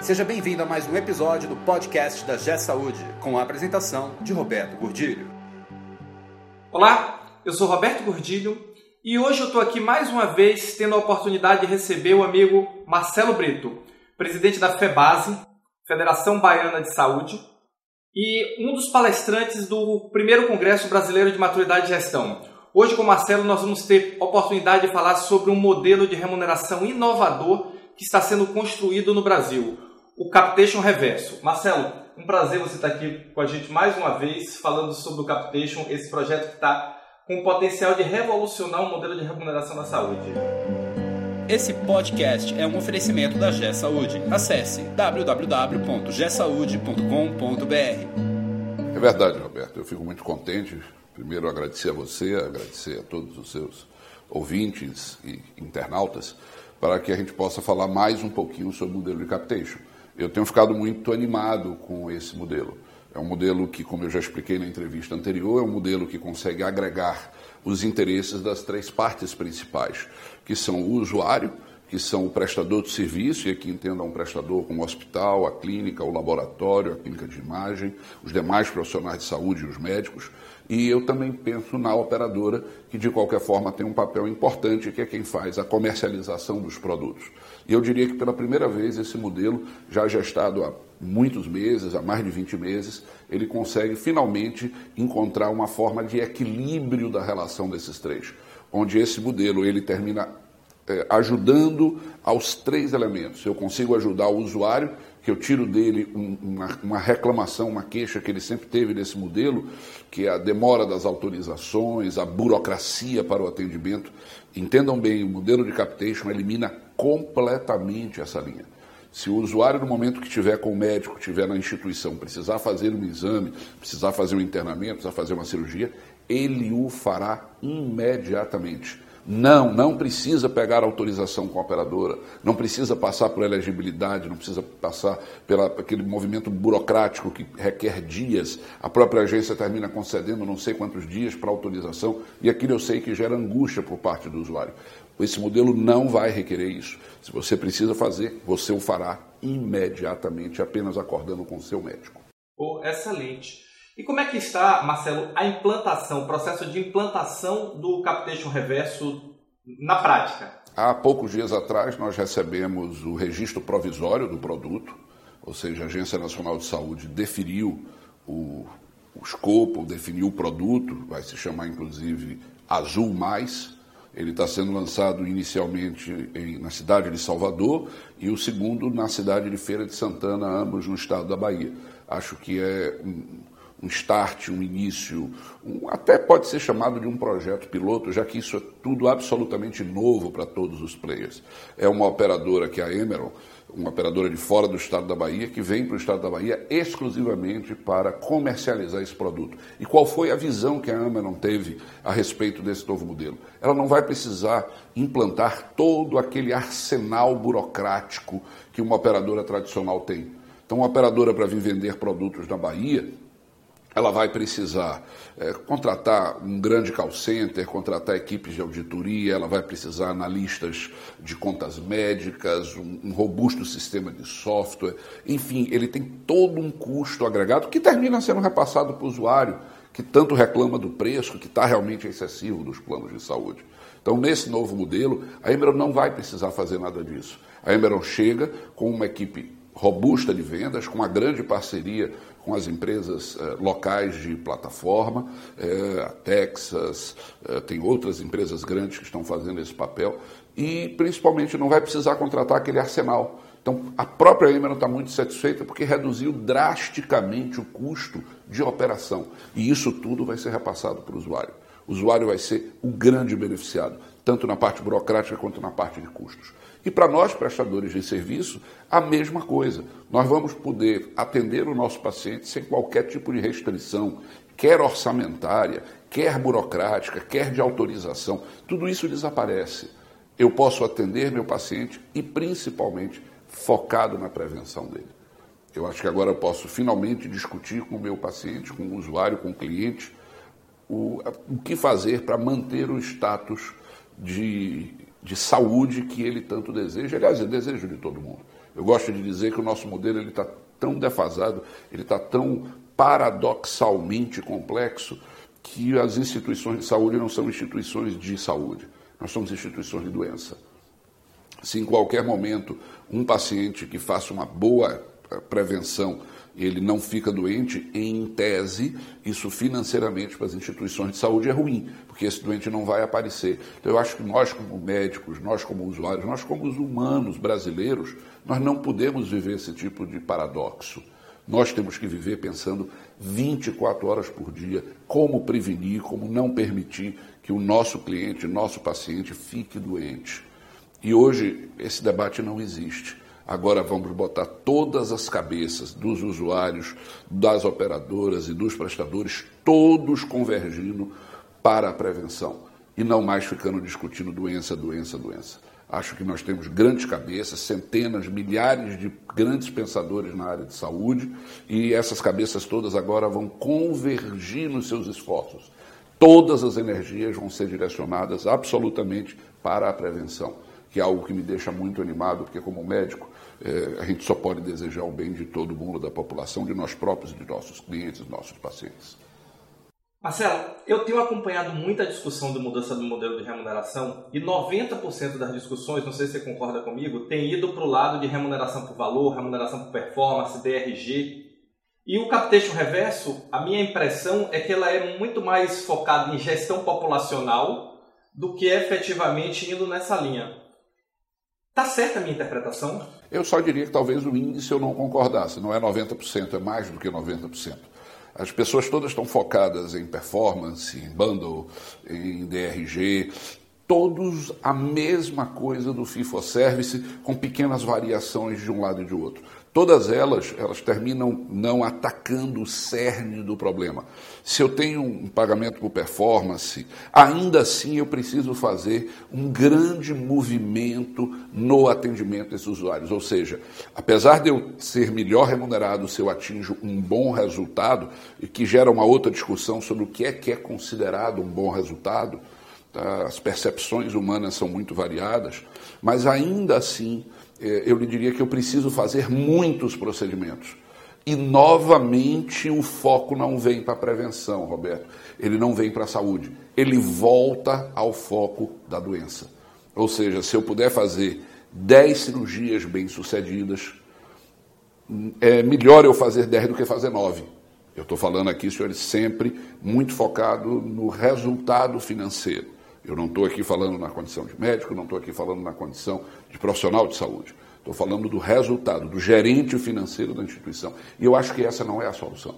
Seja bem-vindo a mais um episódio do podcast da G Saúde, com a apresentação de Roberto Gordilho. Olá, eu sou Roberto Gordilho e hoje eu estou aqui mais uma vez tendo a oportunidade de receber o amigo Marcelo Brito, presidente da FEBASE, Federação Baiana de Saúde, e um dos palestrantes do primeiro Congresso Brasileiro de Maturidade e Gestão. Hoje com o Marcelo nós vamos ter oportunidade de falar sobre um modelo de remuneração inovador que está sendo construído no Brasil, o Capitation Reverso. Marcelo, um prazer você estar aqui com a gente mais uma vez falando sobre o Capitation, esse projeto que está com o potencial de revolucionar o modelo de remuneração da saúde. Esse podcast é um oferecimento da G Saúde. Acesse www.gsaude.com.br. É verdade, Roberto. Eu fico muito contente. Primeiro, agradecer a você, agradecer a todos os seus ouvintes e internautas para que a gente possa falar mais um pouquinho sobre o modelo de captation. Eu tenho ficado muito animado com esse modelo. É um modelo que, como eu já expliquei na entrevista anterior, é um modelo que consegue agregar os interesses das três partes principais, que são o usuário, que são o prestador de serviço, e aqui entenda um prestador como o hospital, a clínica, o laboratório, a clínica de imagem, os demais profissionais de saúde e os médicos, e eu também penso na operadora, que de qualquer forma tem um papel importante, que é quem faz a comercialização dos produtos. E eu diria que pela primeira vez esse modelo, já gestado há muitos meses, há mais de 20 meses, ele consegue finalmente encontrar uma forma de equilíbrio da relação desses três, onde esse modelo ele termina é, ajudando aos três elementos. Eu consigo ajudar o usuário, que eu tiro dele um, uma, uma, reclamação, uma queixa que ele sempre teve desse modelo, que é a demora das autorizações, a burocracia para o atendimento. Entendam bem, o modelo de captation elimina completamente essa linha. Se o usuário, no momento que estiver com o médico, estiver na instituição, precisar fazer um exame, precisar fazer um internamento, precisar fazer uma cirurgia, ele o fará imediatamente não, não precisa pegar autorização com a operadora, não precisa passar por elegibilidade, não precisa passar pelo aquele movimento burocrático que requer dias. A própria agência termina concedendo não sei quantos dias para autorização e aquilo eu sei que gera angústia por parte do usuário. Esse modelo não vai requerer isso. Se você precisa fazer, você o fará imediatamente, apenas acordando com o seu médico. Oh, excelente. E como é que está, Marcelo, a implantação, o processo de implantação do Capitation Reverso na prática? Há poucos dias atrás nós recebemos o registro provisório do produto, ou seja, a Agência Nacional de Saúde definiu o, o escopo, definiu o produto, vai se chamar inclusive Azul Mais. Ele está sendo lançado inicialmente em, na cidade de Salvador e o segundo na cidade de Feira de Santana, ambos no estado da Bahia. Acho que é um, um start, um início, um, até pode ser chamado de um projeto piloto, já que isso é tudo absolutamente novo para todos os players. É uma operadora que é a Emerald, uma operadora de fora do estado da Bahia, que vem para o estado da Bahia exclusivamente para comercializar esse produto. E qual foi a visão que a Emerald teve a respeito desse novo modelo? Ela não vai precisar implantar todo aquele arsenal burocrático que uma operadora tradicional tem. Então, uma operadora para vir vender produtos na Bahia, ela vai precisar é, contratar um grande call center, contratar equipes de auditoria, ela vai precisar analistas de contas médicas, um, um, robusto sistema de software, enfim, ele tem todo um custo agregado que termina sendo repassado para o usuário, que tanto reclama do preço, que está realmente excessivo dos planos de saúde. Então, nesse novo modelo, a Emerald não vai precisar fazer nada disso. A Emerald chega com uma equipe robusta de vendas, com uma grande parceria com as empresas eh, locais de plataforma, eh, a Texas, eh, tem outras empresas grandes que estão fazendo esse papel, e principalmente não vai precisar contratar aquele arsenal. Então, a própria Emerald está muito satisfeita porque reduziu drasticamente o custo de operação. E isso tudo vai ser repassado para o usuário. O usuário vai ser o grande beneficiado, tanto na parte burocrática quanto na parte de custos. E para nós, prestadores de serviço, a mesma coisa. Nós vamos poder atender o nosso paciente sem qualquer tipo de restrição, quer orçamentária, quer burocrática, quer de autorização. Tudo isso desaparece. Eu posso atender meu paciente e, principalmente, focado na prevenção dele. Eu acho que agora eu posso finalmente discutir com o meu paciente, com o usuário, com o cliente, o, o que fazer para manter o status de de saúde que ele tanto deseja. Aliás, é desejo de todo mundo. Eu gosto de dizer que o nosso modelo está tão defasado, ele está tão paradoxalmente complexo, que as instituições de saúde não são instituições de saúde, nós somos instituições de doença. Se em qualquer momento um paciente que faça uma boa eh, prevenção ele não fica doente, em tese, isso financeiramente para as instituições de saúde é ruim, porque esse doente não vai aparecer. Então, eu acho que nós, como médicos, nós, como usuários, nós, como os humanos brasileiros, nós não podemos viver esse tipo de paradoxo. Nós temos que viver pensando 24 horas por dia como prevenir, como não permitir que o nosso cliente, nosso paciente fique doente. E hoje esse debate não existe. Agora vamos botar todas as cabeças dos usuários, das operadoras e dos prestadores, todos convergindo para a prevenção e não mais ficando discutindo doença, doença, doença. Acho que nós temos grandes cabeças, centenas, milhares de grandes pensadores na área de saúde e essas cabeças todas agora vão convergir nos seus esforços. Todas as energias vão ser direcionadas absolutamente para a prevenção, que é algo que me deixa muito animado, porque como médico é, a gente só pode desejar o bem de todo mundo, da população, de nós próprios, de nossos clientes, nossos pacientes. Marcelo, eu tenho acompanhado muita discussão de mudança do modelo de remuneração e 90% das discussões, não sei se você concorda comigo, tem ido para o lado de remuneração por valor, remuneração por performance, DRG. E o Capitation Reverso, a minha impressão é que ela é muito mais focada em gestão populacional do que efetivamente indo nessa linha. Tá certa a minha interpretação? Eu só diria que talvez o índice eu não concordasse. Não é 90%, é mais do que 90%. As pessoas todas estão focadas em performance, em bundle, em DRG, todos a mesma coisa do FIFO Service, com pequenas variações de um lado e de outro. Todas elas, elas terminam não atacando o cerne do problema. Se eu tenho um pagamento por performance, ainda assim eu preciso fazer um grande movimento no atendimento desses usuários. Ou seja, apesar de eu ser melhor remunerado se eu atinjo um bom resultado, e que gera uma outra discussão sobre o que é que é considerado um bom resultado, tá? as percepções humanas são muito variadas, mas ainda assim é, eu lhe diria que eu preciso fazer muitos procedimentos. E novamente o foco não vem para a prevenção, Roberto. Ele não vem para a saúde. Ele volta ao foco da doença. Ou seja, se eu puder fazer 10 cirurgias bem-sucedidas, é melhor eu fazer 10 do que fazer 9. Eu estou falando aqui, senhores, sempre muito focado no resultado financeiro. Eu não estou aqui falando na condição de médico, não estou aqui falando na condição de profissional de saúde. Estou falando do resultado, do gerente financeiro da instituição. E eu acho que essa não é a solução.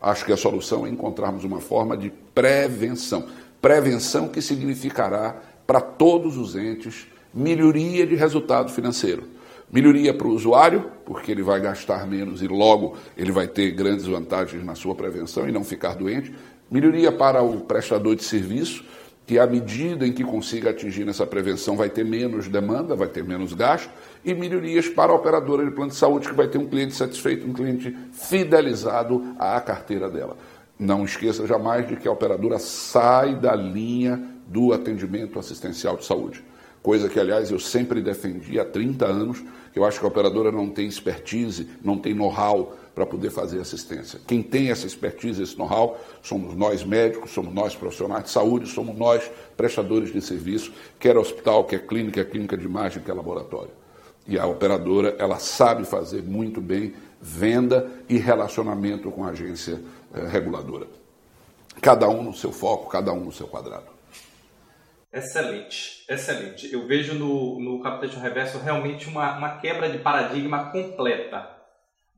Acho que a solução é encontrarmos uma forma de prevenção. Prevenção que significará para todos os entes melhoria de resultado financeiro. Melhoria para o usuário, porque ele vai gastar menos e logo ele vai ter grandes vantagens na sua prevenção e não ficar doente. Melhoria para o prestador de serviço, que à medida em que consiga atingir essa prevenção vai ter menos demanda, vai ter menos gasto, e melhorias para a operadora de plano de saúde, que vai ter um cliente satisfeito, um cliente fidelizado à carteira dela. Não esqueça jamais de que a operadora sai da linha do atendimento assistencial de saúde. Coisa que, aliás, eu sempre defendi há 30 anos, que eu acho que a operadora não tem expertise, não tem know-how para poder fazer assistência. Quem tem essa expertise, esse know-how, somos nós médicos, somos nós profissionais de saúde, somos nós prestadores de serviço, quer hospital, quer clínica, quer clínica de imagem, quer laboratório. E a operadora, ela sabe fazer muito bem venda e relacionamento com a agência eh, reguladora. Cada um no seu foco, cada um no seu quadrado. Excelente, excelente. Eu vejo no, no Reverso realmente uma, uma quebra de paradigma completa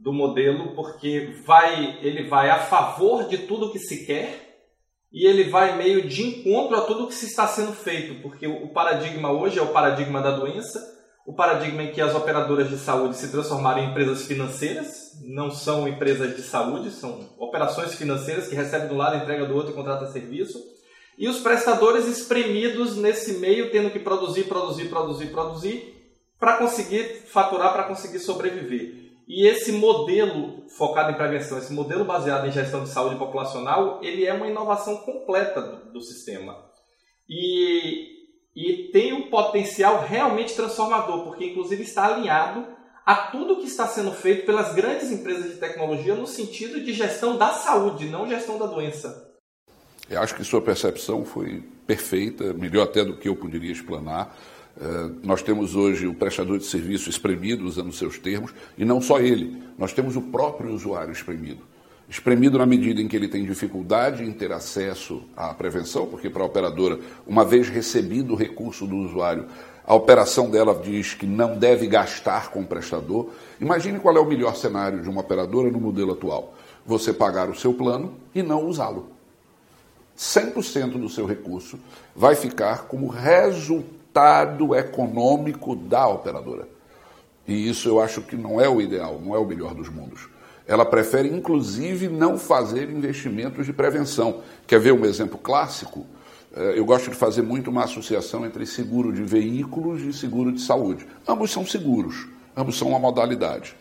do modelo, porque vai, ele vai a favor de tudo que se quer e ele vai meio de encontro a tudo que se está sendo feito, porque o paradigma hoje é o paradigma da doença, o paradigma em que as operadoras de saúde se transformaram em empresas financeiras, não são empresas de saúde, são operações financeiras que recebem do lado, entrega do outro e contrata serviço. E os prestadores espremidos nesse meio, tendo que produzir, produzir, produzir, produzir, para conseguir faturar, para conseguir sobreviver. E esse modelo focado em prevenção, esse modelo baseado em gestão de saúde populacional, ele é uma inovação completa do, do sistema. E e tem um potencial realmente transformador, porque inclusive está alinhado a tudo que está sendo feito pelas grandes empresas de tecnologia no sentido de gestão da saúde, não gestão da doença. Eu acho que sua percepção foi perfeita, melhor até do que eu poderia explanar. Uh, nós temos hoje o prestador de serviço espremido, usando seus termos, e não só ele, nós temos o próprio usuário espremido. Espremido na medida em que ele tem dificuldade em ter acesso à prevenção, porque para a operadora, uma vez recebido o recurso do usuário, a operação dela diz que não deve gastar com o prestador. Imagine qual é o melhor cenário de uma operadora no modelo atual: você pagar o seu plano e não usá-lo. 100% do seu recurso vai ficar como resultado econômico da operadora. E isso eu acho que não é o ideal, não é o melhor dos mundos. Ela prefere, inclusive, não fazer investimentos de prevenção. Quer ver um exemplo clássico? Eh, eu gosto de fazer muito uma associação entre seguro de veículos e seguro de saúde. Ambos são seguros, ambos são uma modalidade.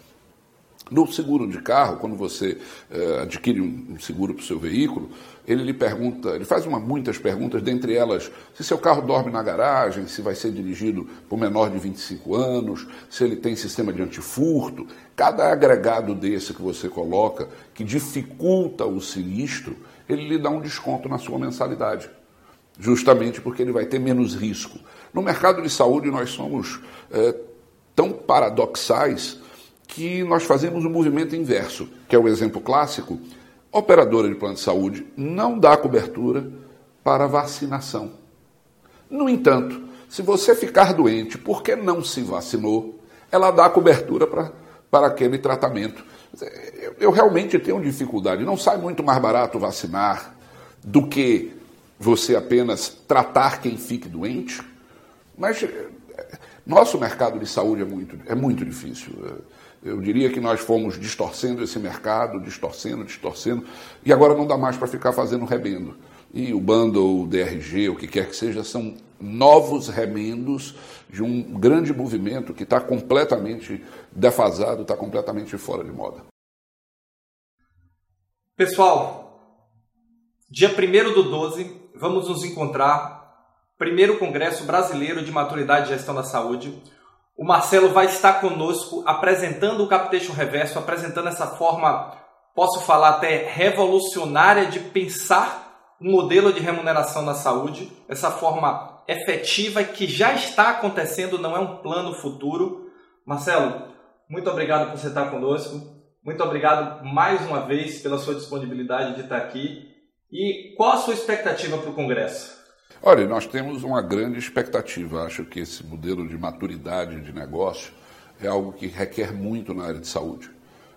No seguro de carro, quando você uh, adquire um seguro para o seu veículo, ele lhe pergunta, ele faz uma, muitas perguntas, dentre elas, se seu carro dorme na garagem, se vai ser dirigido por menor de 25 anos, se ele tem sistema de antifurto. Cada agregado desse que você coloca, que dificulta o sinistro, ele lhe dá um desconto na sua mensalidade. Justamente porque ele vai ter menos risco. No mercado de saúde, nós somos é, tão paradoxais que nós fazemos o um movimento inverso, que é o exemplo clássico. Operadora de plano de saúde não dá cobertura para vacinação. No entanto, se você ficar doente porque não se vacinou, ela dá cobertura para, para aquele tratamento. Eu, eu realmente tenho dificuldade. Não sai muito mais barato vacinar do que você apenas tratar quem fique doente? Mas eh, nosso mercado de saúde é muito, é muito difícil. Eu diria que nós fomos distorcendo esse mercado, distorcendo, distorcendo, e agora não dá mais para ficar fazendo rebendo. E o bundle, o DRG, o que quer que seja, são novos remendos de um grande movimento que está completamente defasado, está completamente fora de moda. Pessoal, dia 1 do 12, vamos nos encontrar, primeiro Congresso Brasileiro de Maturidade e Gestão da Saúde, o Marcelo vai estar conosco apresentando o Capitation Reverso, apresentando essa forma, posso falar até revolucionária de pensar um modelo de remuneração na saúde, essa forma efetiva que já está acontecendo, não é um plano futuro. Marcelo, muito obrigado por você estar conosco. Muito obrigado mais uma vez pela sua disponibilidade de estar aqui. E qual a sua expectativa para o Congresso? Olha, nós temos uma grande expectativa. Acho que esse modelo de maturidade de negócio é algo que requer muito na área de saúde.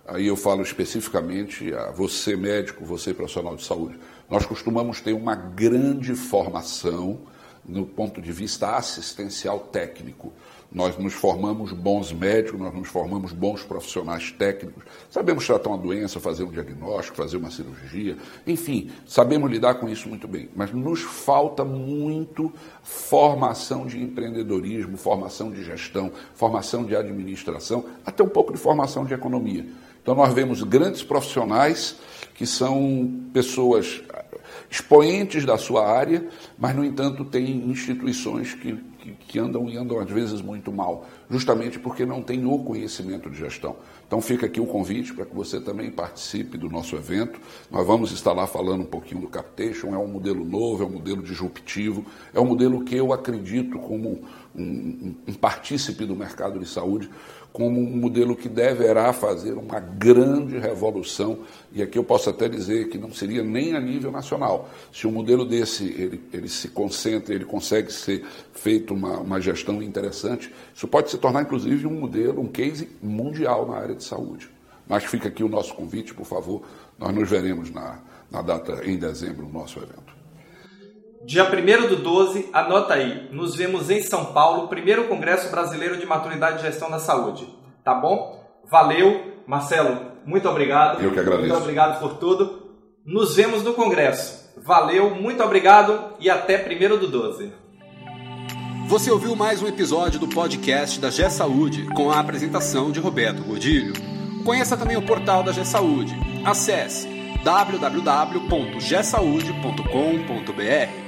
Aí eu falo especificamente a você, médico, você, profissional de saúde. Nós costumamos ter uma grande formação no ponto de vista assistencial técnico. Nós nos formamos bons médicos, nós nos formamos bons profissionais técnicos, sabemos tratar uma doença, fazer um diagnóstico, fazer uma cirurgia, enfim, sabemos lidar com isso muito bem. Mas nos falta muito formação de empreendedorismo, formação de gestão, formação de administração, até um pouco de formação de economia. Então nós vemos grandes profissionais que são pessoas expoentes da sua área, mas, no entanto, tem instituições que, que, que, andam e andam às vezes muito mal, justamente porque não tem o conhecimento de gestão. Então fica aqui o convite para que você também participe do nosso evento. Nós vamos estar lá falando um pouquinho do Captation, é um modelo novo, é um modelo disruptivo, é um modelo que eu acredito como um, um partícipe do mercado de saúde, como um modelo que deverá fazer uma grande revolução, e aqui eu posso até dizer que não seria nem a nível nacional. Se um modelo desse ele, ele se concentra, ele consegue ser feito uma, uma gestão interessante, isso pode se tornar inclusive um modelo, um case mundial na área de saúde. Mas fica aqui o nosso convite, por favor, nós nos veremos na, na data em dezembro no nosso evento. Dia 1 do 12, anota aí, nos vemos em São Paulo, primeiro Congresso Brasileiro de Maturidade e Gestão da Saúde. Tá bom? Valeu, Marcelo, muito obrigado. Eu que agradeço. Muito obrigado por tudo. Nos vemos no Congresso. Valeu, muito obrigado e até 1 do 12. Você ouviu mais um episódio do podcast da G Saúde com a apresentação de Roberto Godilho. Conheça também o portal da G Saúde. Acesse www.gsaude.com.br